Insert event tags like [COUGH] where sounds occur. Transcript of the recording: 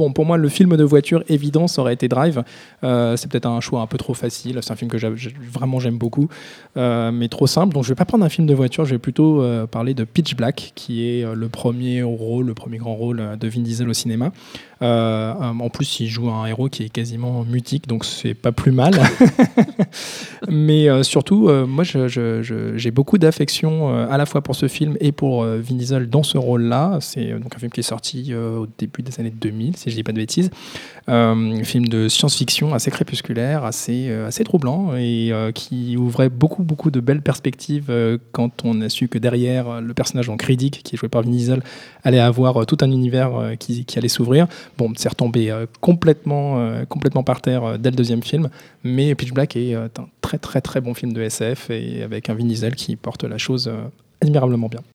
bon, pour moi, le film de voiture évident, ça aurait été Drive. Euh, c'est peut-être un choix un peu trop facile. C'est un film que vraiment j'aime beaucoup, euh, mais trop simple. Donc, je vais pas prendre un film de voiture. Je vais plutôt euh, parler de Pitch Black, qui est le premier rôle, le premier grand rôle de Vin Diesel au cinéma. En plus, il joue un héros qui est quasiment mutique, donc c'est pas plus mal. [LAUGHS] Mais surtout, moi, j'ai beaucoup d'affection à la fois pour ce film et pour Vin Diesel dans ce rôle-là. C'est donc un film qui est sorti au début des années 2000, si je dis pas de bêtises. Euh, un film de science-fiction assez crépusculaire, assez, euh, assez troublant et euh, qui ouvrait beaucoup, beaucoup de belles perspectives euh, quand on a su que derrière le personnage en Riddick, qui est joué par Vin Diesel, allait avoir tout un univers qui, qui allait s'ouvrir. Bon, c'est retombé complètement, complètement par terre dès le deuxième film, mais Pitch Black est un très très très bon film de SF et avec un Vin Diesel qui porte la chose admirablement bien.